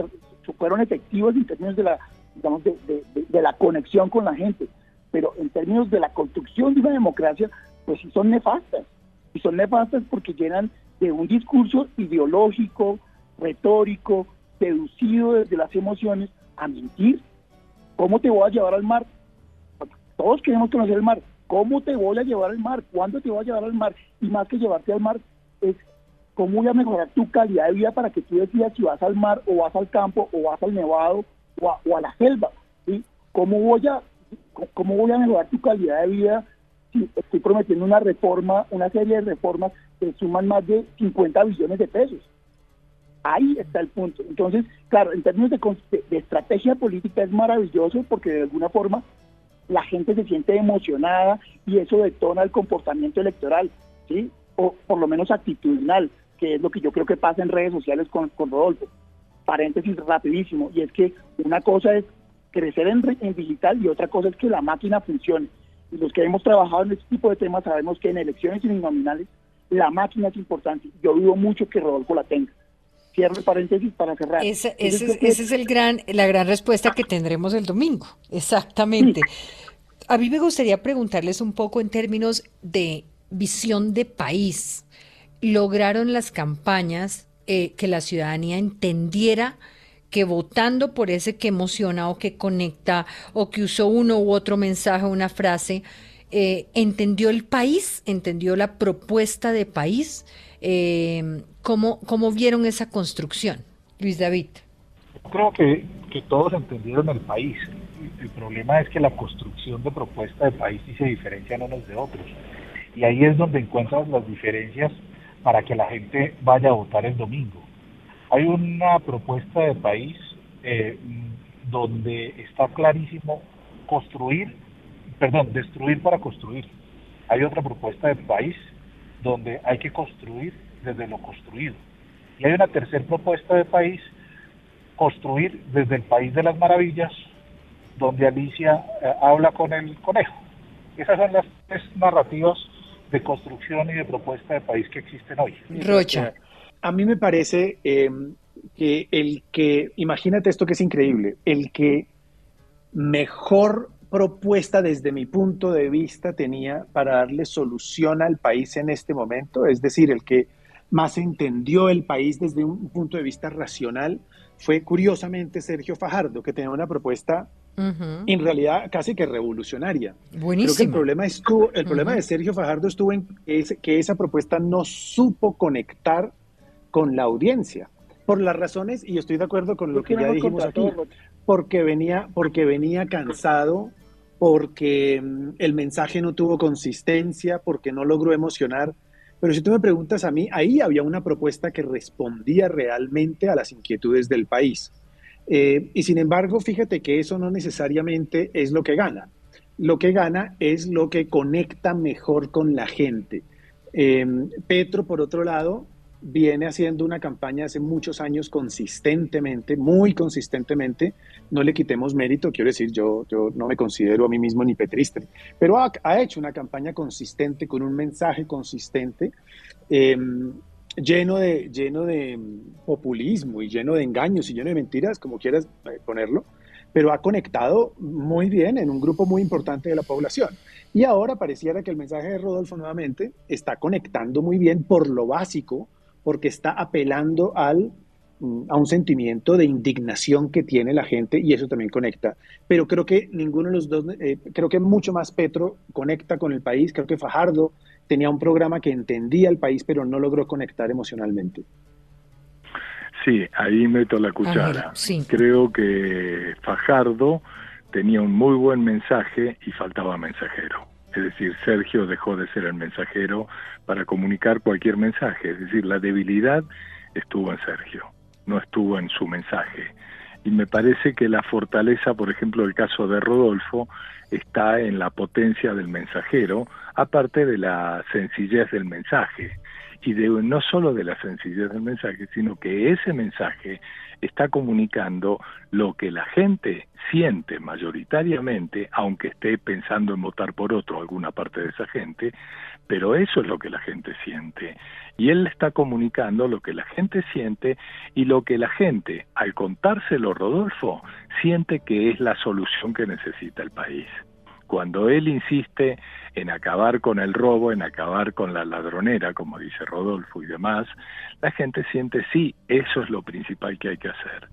fueron efectivas en términos de la, digamos, de, de la conexión con la gente, pero en términos de la construcción de una democracia, pues sí son nefastas. Y son nefastas porque llenan de un discurso ideológico, retórico, seducido desde las emociones a mentir. ¿Cómo te voy a llevar al mar? Todos queremos conocer el mar. ¿Cómo te voy a llevar al mar? ¿Cuándo te voy a llevar al mar? Y más que llevarte al mar, es cómo voy a mejorar tu calidad de vida para que tú decidas si vas al mar o vas al campo o vas al nevado o a, la selva. ¿sí? ¿Cómo, voy a, ¿Cómo voy a mejorar tu calidad de vida estoy prometiendo una reforma, una serie de reformas que suman más de 50 billones de pesos? Ahí está el punto. Entonces, claro, en términos de, de, estrategia política es maravilloso porque de alguna forma la gente se siente emocionada y eso detona el comportamiento electoral, ¿sí? O por lo menos actitudinal, que es lo que yo creo que pasa en redes sociales con, Rodolfo. Paréntesis rapidísimo, y es que una cosa es crecer en digital y otra cosa es que la máquina funcione. Y los que hemos trabajado en este tipo de temas sabemos que en elecciones uninominales la máquina es importante. Yo vivo mucho que Rodolfo la tenga cierro el paréntesis para cerrar. Esa ese, es el gran, la gran respuesta que tendremos el domingo, exactamente. A mí me gustaría preguntarles un poco en términos de visión de país. ¿Lograron las campañas eh, que la ciudadanía entendiera que votando por ese que emociona o que conecta o que usó uno u otro mensaje, una frase, eh, entendió el país, entendió la propuesta de país? Eh, ¿cómo, ¿Cómo vieron esa construcción, Luis David? Creo que, que todos entendieron el país. El problema es que la construcción de propuesta de país sí se diferencian unos de otros. Y ahí es donde encuentras las diferencias para que la gente vaya a votar el domingo. Hay una propuesta de país eh, donde está clarísimo construir, perdón, destruir para construir. Hay otra propuesta de país donde hay que construir desde lo construido. Y hay una tercera propuesta de país, construir desde el país de las maravillas, donde Alicia eh, habla con el conejo. Esas son las tres narrativas de construcción y de propuesta de país que existen hoy. Rocha. A mí me parece eh, que el que, imagínate esto que es increíble, el que mejor propuesta desde mi punto de vista tenía para darle solución al país en este momento, es decir, el que más entendió el país desde un punto de vista racional, fue curiosamente Sergio Fajardo, que tenía una propuesta en realidad casi que revolucionaria. Buenísimo. Creo que el problema, estuvo, el problema de Sergio Fajardo estuvo en que esa propuesta no supo conectar con la audiencia. Por las razones, y estoy de acuerdo con lo que ya dijimos aquí, porque venía, porque venía cansado porque mm, el mensaje no tuvo consistencia, porque no logró emocionar. Pero si tú me preguntas a mí, ahí había una propuesta que respondía realmente a las inquietudes del país. Eh, y sin embargo, fíjate que eso no necesariamente es lo que gana. Lo que gana es lo que conecta mejor con la gente. Eh, Petro, por otro lado, viene haciendo una campaña hace muchos años consistentemente, muy consistentemente. No le quitemos mérito, quiero decir, yo, yo no me considero a mí mismo ni petriste, pero ha, hecho una campaña consistente con un mensaje consistente, em, lleno, de, lleno de populismo y lleno de engaños y lleno de mentiras, como quieras eh, ponerlo, pero ha conectado muy bien en un grupo muy importante de la población. Y ahora pareciera que el mensaje de Rodolfo nuevamente está conectando muy bien por lo básico porque está apelando al, mm, a un sentimiento de indignación que tiene la gente y eso también conecta. Pero creo que ninguno de los dos, eh, creo que mucho más Petro conecta con el país, creo que Fajardo tenía un programa que entendía el país pero no logró conectar emocionalmente. Sí, ahí meto la cuchara. Creo que Fajardo tenía un muy buen mensaje y faltaba mensajero. Es decir, Sergio dejó de ser el mensajero para comunicar cualquier mensaje. Es decir, la debilidad estuvo en Sergio, no estuvo en su mensaje. Y me parece que la fortaleza, por ejemplo, el caso de Rodolfo, está en la potencia del mensajero, aparte de la sencillez del mensaje. y de no solo de la sencillez del mensaje, sino que ese mensaje está comunicando lo que la gente siente mayoritariamente, aunque esté pensando en votar por otro alguna parte de esa gente, pero eso es lo que la gente siente. Y él está comunicando lo que la gente siente y lo que la gente, al contárselo Rodolfo, siente que es la solución que necesita el país. Cuando él insiste en acabar con el robo, en acabar con la ladronera, como dice Rodolfo y demás, la gente siente sí, eso es lo principal que hay que hacer.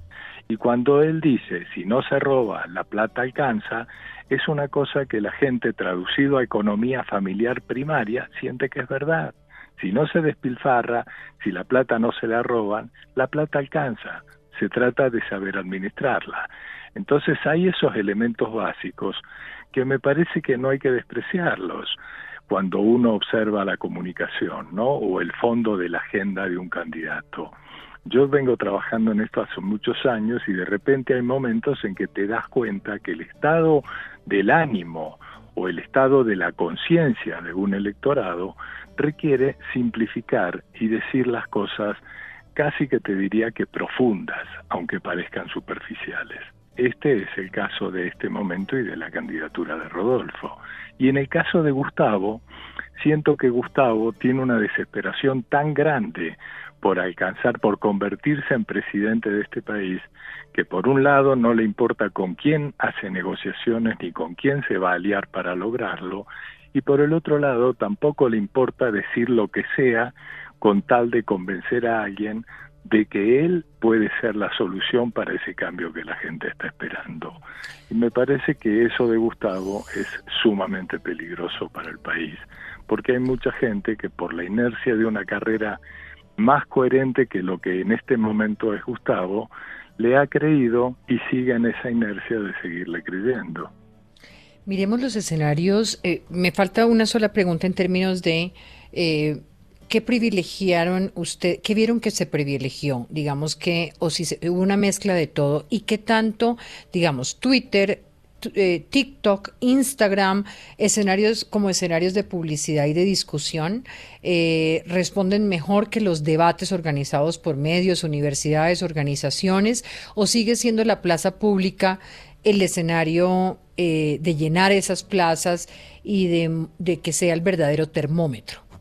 Y cuando él dice, si no se roba, la plata alcanza, es una cosa que la gente, traducido a economía familiar primaria, siente que es verdad. Si no se despilfarra, si la plata no se la roban, la plata alcanza. Se trata de saber administrarla. Entonces hay esos elementos básicos que me parece que no hay que despreciarlos cuando uno observa la comunicación, ¿no? O el fondo de la agenda de un candidato. Yo vengo trabajando en esto hace muchos años y de repente hay momentos en que te das cuenta que el estado del ánimo o el estado de la conciencia de un electorado requiere simplificar y decir las cosas casi que te diría que profundas, aunque parezcan superficiales. Este es el caso de este momento y de la candidatura de Rodolfo. Y en el caso de Gustavo, siento que Gustavo tiene una desesperación tan grande por alcanzar, por convertirse en presidente de este país, que por un lado no le importa con quién hace negociaciones ni con quién se va a aliar para lograrlo, y por el otro lado tampoco le importa decir lo que sea con tal de convencer a alguien de que él puede ser la solución para ese cambio que la gente está esperando. Y me parece que eso de Gustavo es sumamente peligroso para el país, porque hay mucha gente que por la inercia de una carrera más coherente que lo que en este momento es Gustavo, le ha creído y sigue en esa inercia de seguirle creyendo. Miremos los escenarios. Eh, me falta una sola pregunta en términos de eh, ¿qué privilegiaron usted, qué vieron que se privilegió? Digamos que, o si hubo una mezcla de todo, y qué tanto, digamos, Twitter, eh, TikTok, Instagram, escenarios como escenarios de publicidad y de discusión, eh, responden mejor que los debates organizados por medios, universidades, organizaciones, o sigue siendo la plaza pública el escenario eh, de llenar esas plazas y de que sea el verdadero termómetro.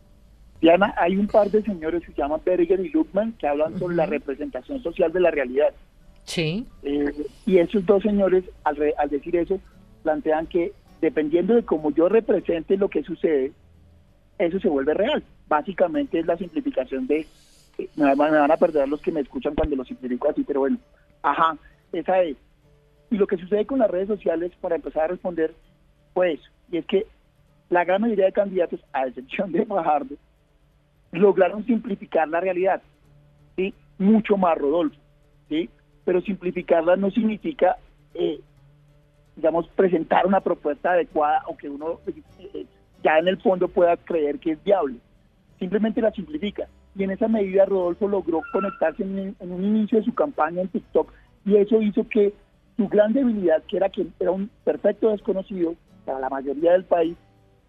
Diana, hay un par de señores que se llaman Berger y Luckman que hablan sobre la representación social de la realidad. Sí. Eh, y esos dos señores, al, al decir eso, plantean que dependiendo de cómo yo represente lo que sucede, eso se vuelve real. Básicamente es la simplificación de, eh, me, van a perder los que me escuchan cuando lo simplifico así, pero bueno, ajá, esa es. Y lo que sucede con las redes sociales, para empezar a responder, pues, y es que la gran mayoría de candidatos, a excepción de Fajardo, lograron simplificar la realidad, ¿sí? Mucho más, Rodolfo, ¿sí? Pero simplificarla no significa, eh, digamos, presentar una propuesta adecuada o que uno eh, ya en el fondo pueda creer que es viable. Simplemente la simplifica. Y en esa medida Rodolfo logró conectarse en, en un inicio de su campaña en TikTok y eso hizo que su gran debilidad, que era que era un perfecto desconocido para la mayoría del país,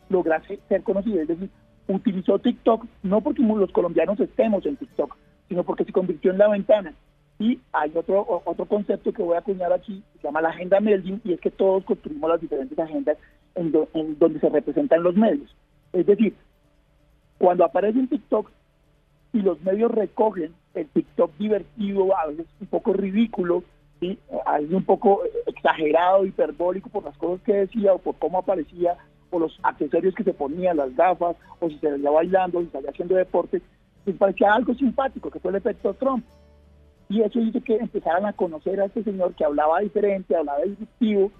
lograse ser conocido. Es decir, utilizó TikTok no porque los colombianos estemos en TikTok, sino porque se convirtió en la ventana. Y hay otro, otro concepto que voy a acuñar aquí, se llama la agenda melding, y es que todos construimos las diferentes agendas en, donde se representan los medios. Es decir, cuando aparece en TikTok y los medios recogen el TikTok divertido, a veces un poco ridículo, ¿sí? a veces un poco exagerado, hiperbólico por las cosas que decía o por cómo aparecía, o los accesorios que se ponían, las gafas, o si se veía bailando, o si salía haciendo deporte, les parecía algo simpático, que fue el efecto Trump. Y eso hizo que empezaran a conocer a este señor que hablaba diferente, hablaba disruptivo,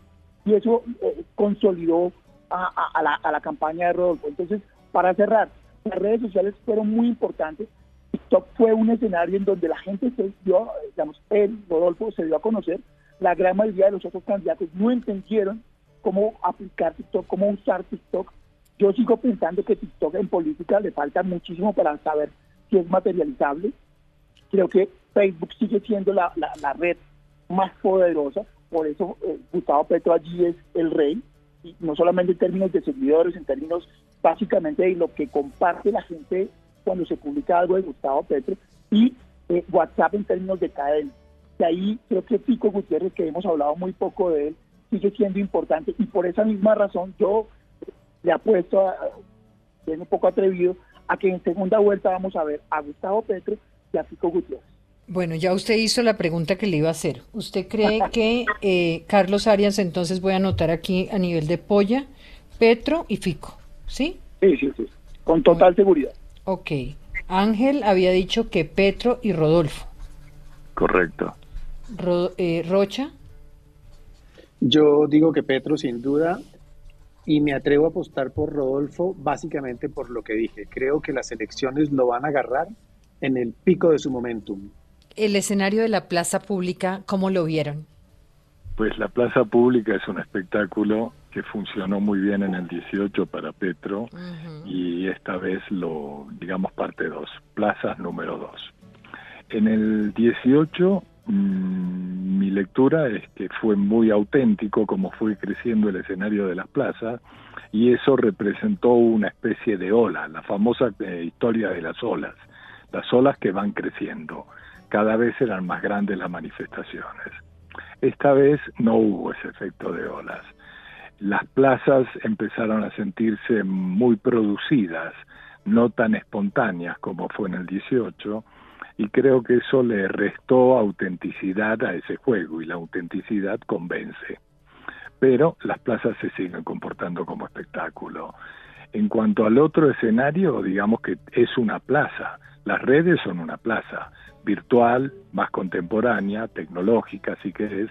y eso eh, consolidó a, la, a la campaña de Rodolfo. Entonces, para cerrar, las redes sociales fueron muy importantes. TikTok fue un escenario en donde la gente se dio, digamos, él, Rodolfo, se dio a conocer. La gran mayoría de los otros candidatos no entendieron cómo aplicar TikTok, cómo usar TikTok. Yo sigo pensando que TikTok en política le falta muchísimo para saber si es materializable. Creo que Facebook sigue siendo la, la, red más poderosa, por eso eh, Gustavo Petro allí es el rey, y no solamente en términos de seguidores, en términos básicamente de lo que comparte la gente cuando se publica algo de Gustavo Petro, y eh, WhatsApp en términos de cadena. De ahí creo que Pico Gutiérrez, que hemos hablado muy poco de él, sigue siendo importante y por esa misma razón yo le apuesto, a, es un poco atrevido, a que en segunda vuelta vamos a ver a Gustavo Petro y a Pico Gutiérrez. Bueno, ya usted hizo la pregunta que le iba a hacer. ¿Usted cree que eh, Carlos Arias, entonces voy a anotar aquí a nivel de Polla, Petro y Fico, ¿sí? Sí, sí, sí, con total seguridad. Ok. Ángel había dicho que Petro y Rodolfo. Correcto. Eh, Rocha. Yo digo que Petro sin duda y me atrevo a apostar por Rodolfo básicamente por lo que dije. Creo que las elecciones lo van a agarrar en el pico de su momentum. El escenario de la plaza pública, ¿cómo lo vieron? Pues la plaza pública es un espectáculo que funcionó muy bien en el 18 para Petro y esta vez lo, digamos, parte 2, plazas número 2. En el 18 mm, mi lectura es que fue muy auténtico como fue creciendo el escenario de las plazas y eso representó una especie de ola, la famosa eh, historia de las olas, las olas que van creciendo, cada vez eran más grandes las manifestaciones. Esta vez no hubo ese efecto de olas las plazas empezaron a sentirse muy producidas, no tan espontáneas como fue en el 18, y creo que eso le restó autenticidad a ese juego y la autenticidad convence. Pero las plazas se siguen comportando como espectáculo. En cuanto al otro escenario, digamos que es una plaza. Las redes son una plaza, virtual, más contemporánea, tecnológica, si querés,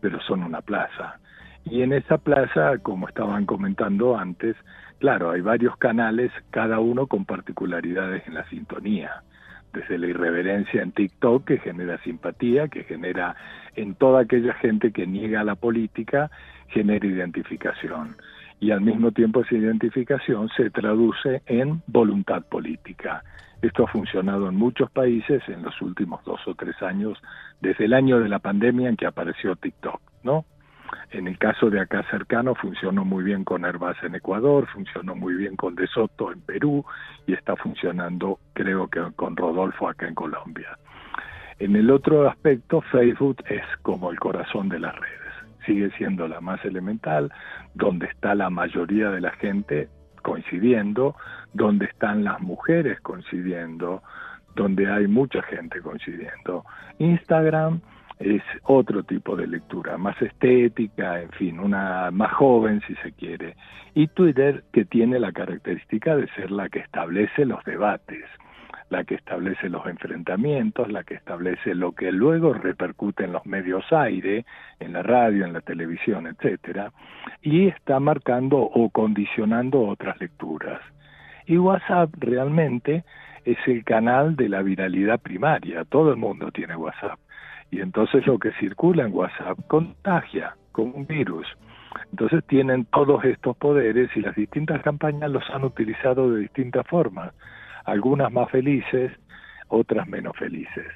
pero son una plaza. Y en esa plaza, como estaban comentando antes, claro, hay varios canales, cada uno con particularidades en la sintonía. Desde la irreverencia en TikTok, que genera simpatía, que genera en toda aquella gente que niega la política, genera identificación. Y al mismo tiempo esa identificación se traduce en voluntad política. Esto ha funcionado en muchos países en los últimos dos o tres años, desde el año de la pandemia en que apareció TikTok, ¿no? En el caso de acá cercano funcionó muy bien con Herbaz en Ecuador, funcionó muy bien con De Soto en Perú y está funcionando creo que con Rodolfo acá en Colombia. En el otro aspecto, Facebook es como el corazón de las redes. Sigue siendo la más elemental, donde está la mayoría de la gente coincidiendo, donde están las mujeres coincidiendo, donde hay mucha gente coincidiendo. Instagram es otro tipo de lectura, más estética, en fin, una más joven si se quiere. Y Twitter que tiene la característica de ser la que establece los debates, la que establece los enfrentamientos, la que establece lo que luego repercute en los medios aire, en la radio, en la televisión, etcétera, y está marcando o condicionando otras lecturas. Y WhatsApp realmente es el canal de la viralidad primaria, todo el mundo tiene WhatsApp y entonces lo que circula en WhatsApp contagia como un virus. Entonces tienen todos estos poderes y las distintas campañas los han utilizado de distintas formas, algunas más felices, otras menos felices.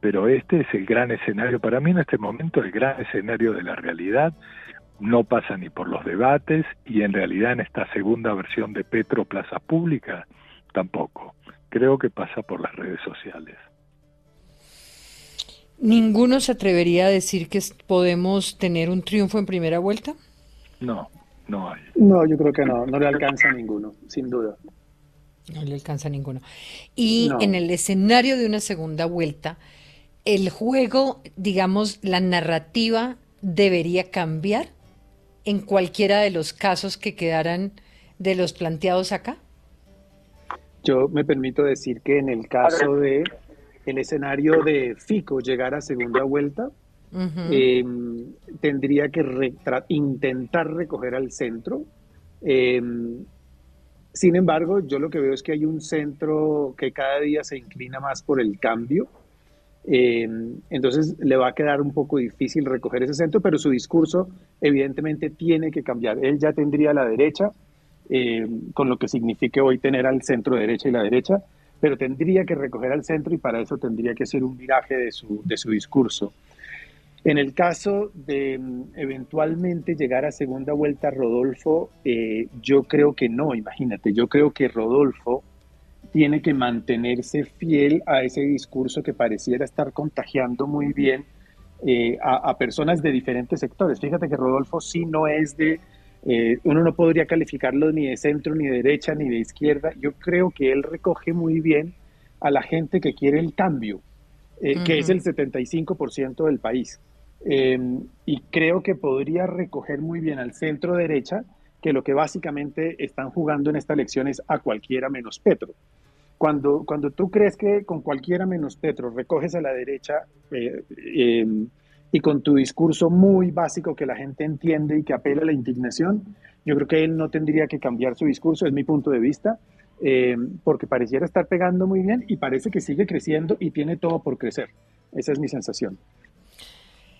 Pero este es el gran escenario, para mí en este momento el gran escenario de la realidad, no pasa ni por los debates y en realidad en esta segunda versión de Petro Plaza Pública tampoco. Creo que pasa por las redes sociales. ¿Ninguno se atrevería a decir que podemos tener un triunfo en primera vuelta? No, no hay. No, yo creo que no, no le alcanza a ninguno, sin duda. No le alcanza a ninguno. Y en el escenario de una segunda vuelta, el juego, digamos, la narrativa debería cambiar en cualquiera de los casos que quedaran de los planteados acá. Yo me permito decir que en el caso de el escenario de Fico llegar a segunda vuelta, em, tendría que intentar recoger al centro. Em, sin embargo, yo lo que veo es que hay un centro que cada día se inclina más por el cambio. Em, entonces le va a quedar un poco difícil recoger ese centro, pero su discurso evidentemente tiene que cambiar. Él ya tendría la derecha, con lo que signifique hoy tener al centro derecha y la derecha, pero tendría que recoger al centro y para eso tendría que ser un viraje de su, de su discurso. En el caso de mm, eventualmente llegar a segunda vuelta Rodolfo, eh, yo creo que no, imagínate, yo creo que Rodolfo tiene que mantenerse fiel a ese discurso que pareciera estar contagiando muy bien eh, a, personas de diferentes sectores. Fíjate que Rodolfo sí no es de, eh, uno no podría calificarlo ni de centro, ni de derecha, ni de izquierda. Yo creo que él recoge muy bien a la gente que quiere el cambio, eh, que es el 75% del país. Em, y creo que podría recoger muy bien al centro derecha, que lo que básicamente están jugando en esta elección es a cualquiera menos Petro. Cuando, cuando tú crees que con cualquiera menos Petro recoges a la derecha eh, em, y con tu discurso muy básico que la gente entiende y que apela a la indignación, yo creo que él no tendría que cambiar su discurso, es mi punto de vista, em, porque pareciera estar pegando muy bien y parece que sigue creciendo y tiene todo por crecer. Esa es mi sensación.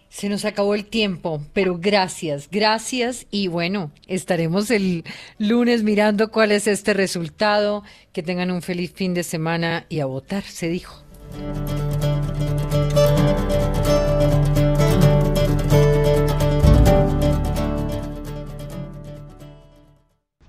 Se nos acabó el tiempo, pero gracias, gracias y bueno, estaremos el lunes mirando cuál es este resultado. Que tengan un feliz fin de semana y a votar, se dijo.